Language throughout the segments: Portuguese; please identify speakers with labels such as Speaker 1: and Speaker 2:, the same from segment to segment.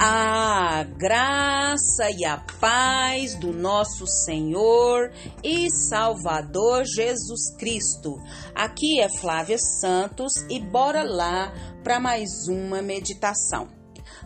Speaker 1: A graça e a paz do nosso Senhor e Salvador Jesus Cristo. Aqui é Flávia Santos e bora lá para mais uma meditação.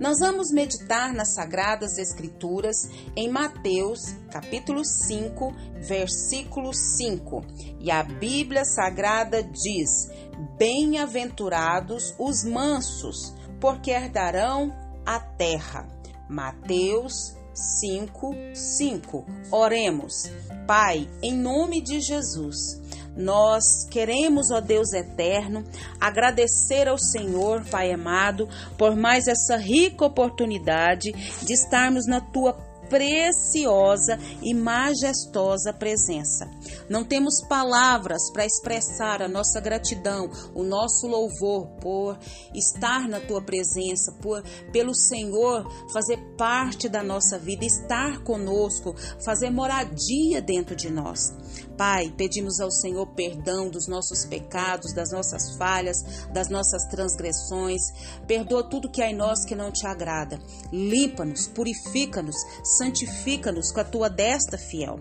Speaker 1: Nós vamos meditar nas Sagradas Escrituras em Mateus, capítulo 5, versículo 5. E a Bíblia Sagrada diz: Bem-aventurados os mansos, porque herdarão a terra. Mateus 5, 5. Oremos. Pai, em nome de Jesus, nós queremos, ó Deus eterno, agradecer ao Senhor, Pai amado, por mais essa rica oportunidade de estarmos na tua preciosa e majestosa presença. Não temos palavras para expressar a nossa gratidão, o nosso louvor por estar na tua presença, por pelo Senhor fazer parte da nossa vida, estar conosco, fazer moradia dentro de nós. Pai, pedimos ao Senhor perdão dos nossos pecados, das nossas falhas, das nossas transgressões. Perdoa tudo que há em nós que não te agrada. Limpa-nos, purifica-nos, santifica-nos com a tua destra fiel.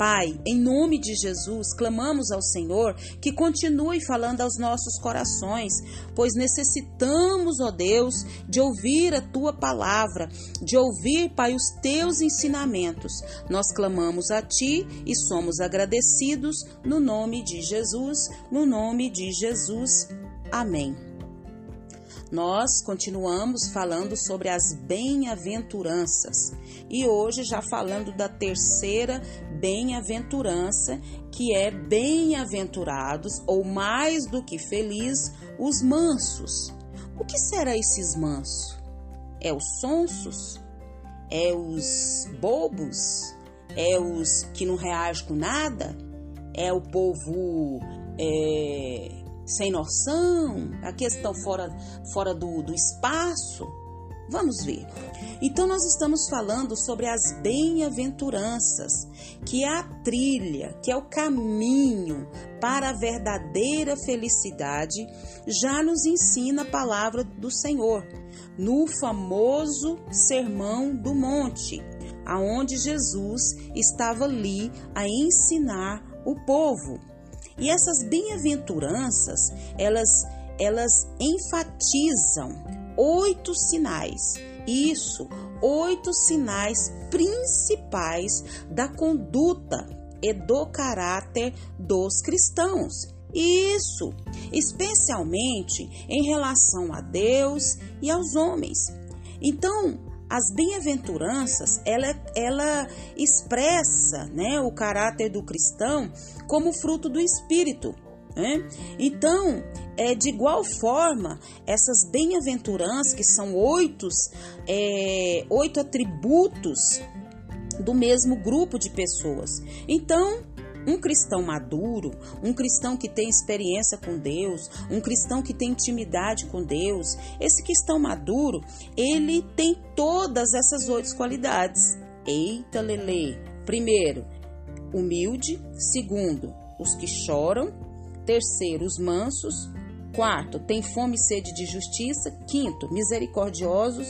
Speaker 1: Pai, em nome de Jesus, clamamos ao Senhor que continue falando aos nossos corações, pois necessitamos, ó Deus, de ouvir a tua palavra, de ouvir, Pai, os teus ensinamentos. Nós clamamos a ti e somos agradecidos no nome de Jesus, no nome de Jesus. Amém nós continuamos falando sobre as bem-aventuranças e hoje já falando da terceira bem-aventurança, que é bem-aventurados ou mais do que feliz os mansos. O que será esses mansos? É os sonsos? É os bobos? É os que não reagem com nada? É o povo é, sem noção, que estão fora, fora do, do espaço. Vamos ver. Então, nós estamos falando sobre as bem-aventuranças, que é a trilha, que é o caminho para a verdadeira felicidade, já nos ensina a palavra do Senhor, no famoso Sermão do Monte, aonde Jesus estava ali a ensinar o povo. E essas bem-aventuranças, elas, elas enfatizam oito sinais. Isso, oito sinais principais da conduta e do caráter dos cristãos. Isso, especialmente em relação a Deus e aos homens. Então, as bem-aventuranças, ela, ela expressa né, o caráter do cristão como fruto do Espírito. Né? Então, é, de igual forma, essas bem-aventuranças, que são é, oito atributos do mesmo grupo de pessoas. Então, um cristão maduro, um cristão que tem experiência com Deus, um cristão que tem intimidade com Deus, esse cristão maduro, ele tem todas essas oito qualidades. Eita, Lele! Primeiro, humilde. Segundo, os que choram. Terceiro, os mansos. Quarto, tem fome e sede de justiça. Quinto, misericordiosos.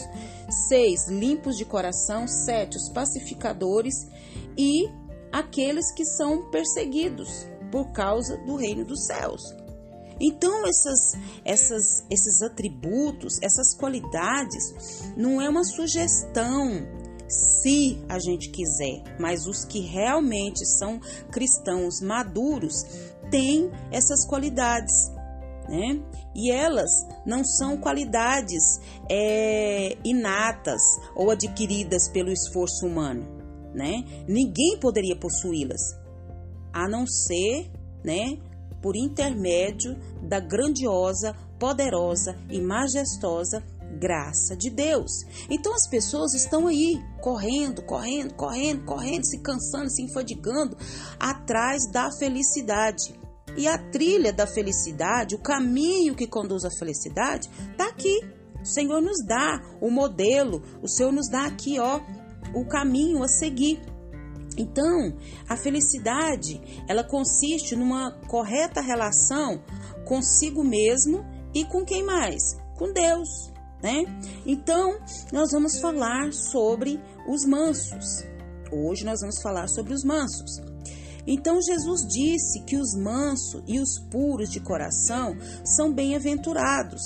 Speaker 1: Seis, limpos de coração. Sete, os pacificadores. E aqueles que são perseguidos por causa do reino dos céus. Então, essas, essas, esses atributos, essas qualidades, não é uma sugestão se a gente quiser, mas os que realmente são cristãos maduros têm essas qualidades. Né? E elas não são qualidades é, inatas ou adquiridas pelo esforço humano né? Ninguém poderia possuí-las, a não ser, né, por intermédio da grandiosa, poderosa e majestosa graça de Deus. Então as pessoas estão aí correndo, correndo, correndo, correndo, se cansando, se enfadigando atrás da felicidade. E a trilha da felicidade, o caminho que conduz à felicidade, está aqui. O Senhor nos dá o modelo, o Senhor nos dá aqui, ó, o caminho a seguir. Então, a felicidade, ela consiste numa correta relação consigo mesmo e com quem mais? Com Deus. né? Então, nós vamos falar sobre os mansos. Hoje nós vamos falar sobre os mansos. Então Jesus disse que os mansos e os puros de coração são bem-aventurados.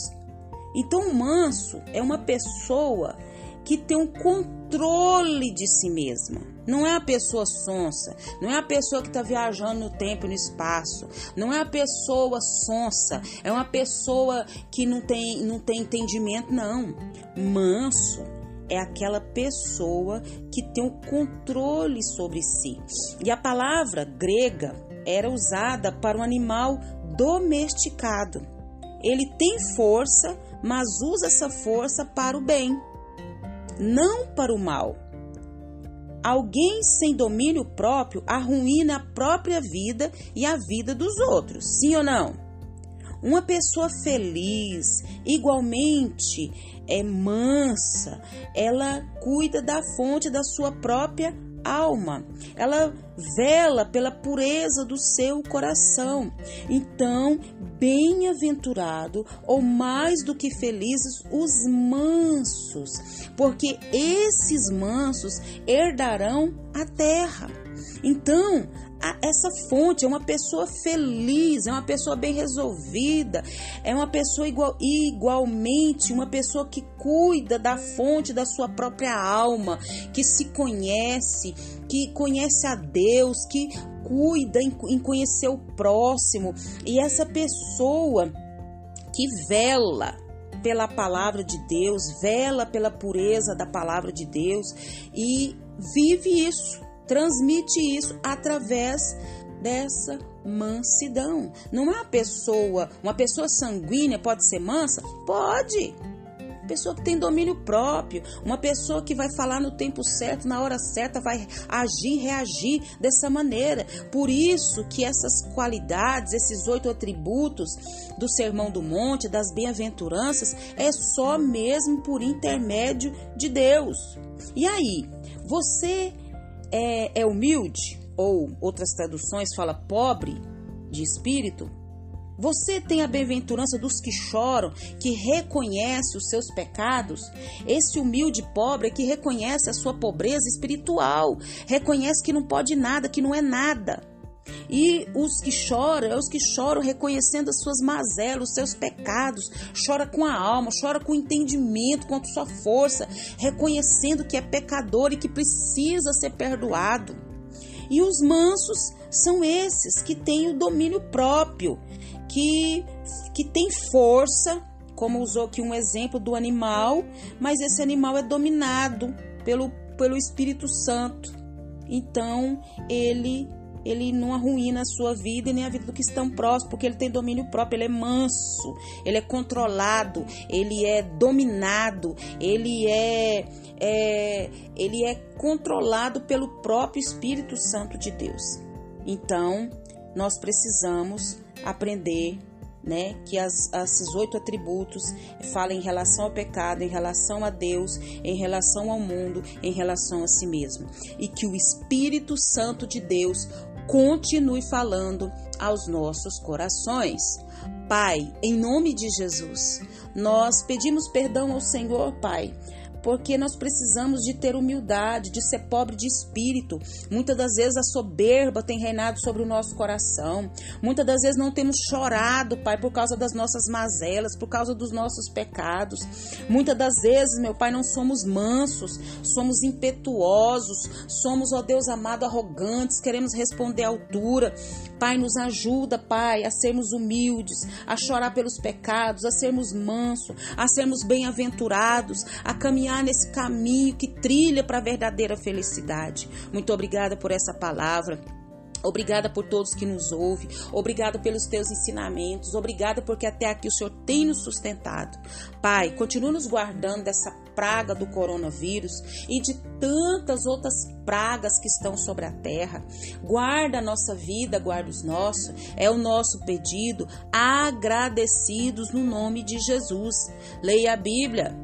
Speaker 1: Então, o manso é uma pessoa que tem um controle de si mesma. Não é a pessoa sonsa, não é a pessoa que está viajando no tempo e no espaço, não é a pessoa sonsa, é uma pessoa que não tem, não tem entendimento, não. Manso é aquela pessoa que tem o controle sobre si. E a palavra grega era usada para um animal domesticado. Ele tem força, mas usa essa força para o bem não para o mal. Alguém sem domínio próprio arruína a própria vida e a vida dos outros, sim ou não? Uma pessoa feliz, igualmente é mansa, ela cuida da fonte da sua própria alma. Ela vela pela pureza do seu coração. Então, bem-aventurado ou mais do que felizes os mansos, porque esses mansos herdarão a terra. Então, essa fonte é uma pessoa feliz, é uma pessoa bem resolvida, é uma pessoa igual, igualmente uma pessoa que cuida da fonte da sua própria alma, que se conhece, que conhece a Deus, que cuida em, em conhecer o próximo. E essa pessoa que vela pela palavra de Deus, vela pela pureza da palavra de Deus e vive isso transmite isso através dessa mansidão. Não é uma pessoa, uma pessoa sanguínea pode ser mansa? Pode. Pessoa que tem domínio próprio, uma pessoa que vai falar no tempo certo, na hora certa, vai agir, reagir dessa maneira. Por isso que essas qualidades, esses oito atributos do Sermão do Monte, das bem-aventuranças, é só mesmo por intermédio de Deus. E aí, você é, é humilde, ou outras traduções fala pobre de espírito, você tem a bem-aventurança dos que choram, que reconhece os seus pecados. Esse humilde pobre é que reconhece a sua pobreza espiritual, reconhece que não pode nada, que não é nada. E os que choram, é os que choram reconhecendo as suas mazelas, os seus pecados, chora com a alma, chora com entendimento, com a sua força, reconhecendo que é pecador e que precisa ser perdoado. E os mansos são esses que têm o domínio próprio, que, que tem força, como usou aqui um exemplo do animal, mas esse animal é dominado pelo, pelo Espírito Santo. Então, ele ele não arruína a sua vida e nem a vida do que estão próximos, porque ele tem domínio próprio, ele é manso, ele é controlado, ele é dominado, ele é, é ele é controlado pelo próprio Espírito Santo de Deus. Então, nós precisamos aprender né, que as, esses oito atributos falam em relação ao pecado, em relação a Deus, em relação ao mundo, em relação a si mesmo. E que o Espírito Santo de Deus continue falando aos nossos corações. Pai, em nome de Jesus, nós pedimos perdão ao Senhor, Pai, porque nós precisamos de ter humildade, de ser pobre de espírito. Muitas das vezes a soberba tem reinado sobre o nosso coração. Muitas das vezes não temos chorado, Pai, por causa das nossas mazelas, por causa dos nossos pecados. Muitas das vezes, meu Pai, não somos mansos, somos impetuosos, somos, ó Deus amado, arrogantes, queremos responder à altura. Pai, nos ajuda, Pai, a sermos humildes, a chorar pelos pecados, a sermos mansos, a sermos bem-aventurados, a caminhar caminhar nesse caminho que trilha para a verdadeira felicidade. Muito obrigada por essa palavra. Obrigada por todos que nos ouvem. Obrigada pelos teus ensinamentos. Obrigada porque até aqui o Senhor tem nos sustentado. Pai, continua nos guardando dessa praga do coronavírus e de tantas outras pragas que estão sobre a terra. Guarda a nossa vida, guarda os nossos. É o nosso pedido, agradecidos no nome de Jesus. Leia a Bíblia.